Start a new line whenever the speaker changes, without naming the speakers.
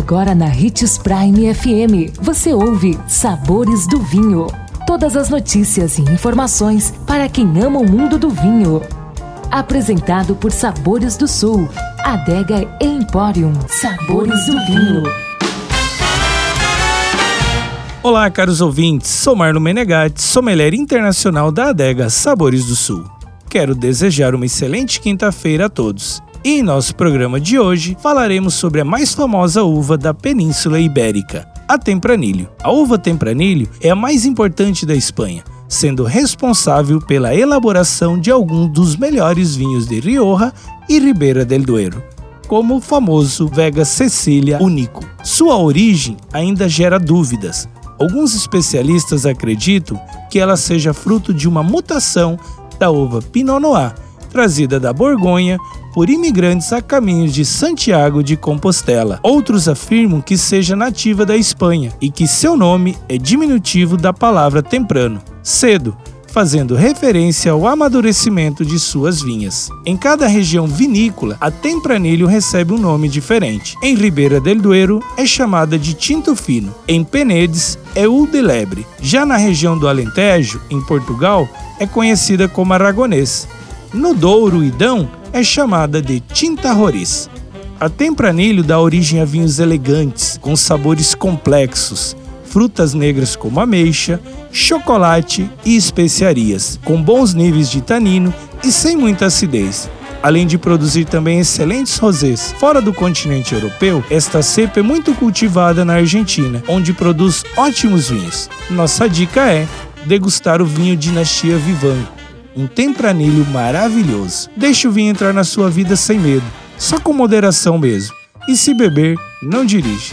Agora na Ritz Prime FM, você ouve Sabores do Vinho. Todas as notícias e informações para quem ama o mundo do vinho. Apresentado por Sabores do Sul, Adega Emporium. Sabores do Vinho.
Olá, caros ouvintes. Sou Marlon Menegatti, sommelier internacional da Adega Sabores do Sul. Quero desejar uma excelente quinta-feira a todos. E em nosso programa de hoje falaremos sobre a mais famosa uva da Península Ibérica, a Tempranilho. A uva Tempranilho é a mais importante da Espanha, sendo responsável pela elaboração de alguns dos melhores vinhos de Rioja e Ribeira del Duero, como o famoso Vega Cecília Único. Sua origem ainda gera dúvidas. Alguns especialistas acreditam que ela seja fruto de uma mutação da uva Pinot Noir, trazida da Borgonha por imigrantes a caminho de Santiago de Compostela. Outros afirmam que seja nativa da Espanha e que seu nome é diminutivo da palavra temprano, cedo, fazendo referência ao amadurecimento de suas vinhas. Em cada região vinícola, a tempranilho recebe um nome diferente. Em Ribeira del Duero é chamada de tinto fino, em Penedes é o de lebre. Já na região do Alentejo, em Portugal, é conhecida como aragonês. No Douro e Dão é chamada de tinta roriz. A tempranilho dá origem a vinhos elegantes, com sabores complexos, frutas negras como ameixa, chocolate e especiarias, com bons níveis de tanino e sem muita acidez. Além de produzir também excelentes rosés. Fora do continente europeu, esta cepa é muito cultivada na Argentina, onde produz ótimos vinhos. Nossa dica é degustar o vinho Dinastia Vivanco, um tempranilho maravilhoso. Deixe o vinho entrar na sua vida sem medo, só com moderação mesmo. E se beber, não dirige.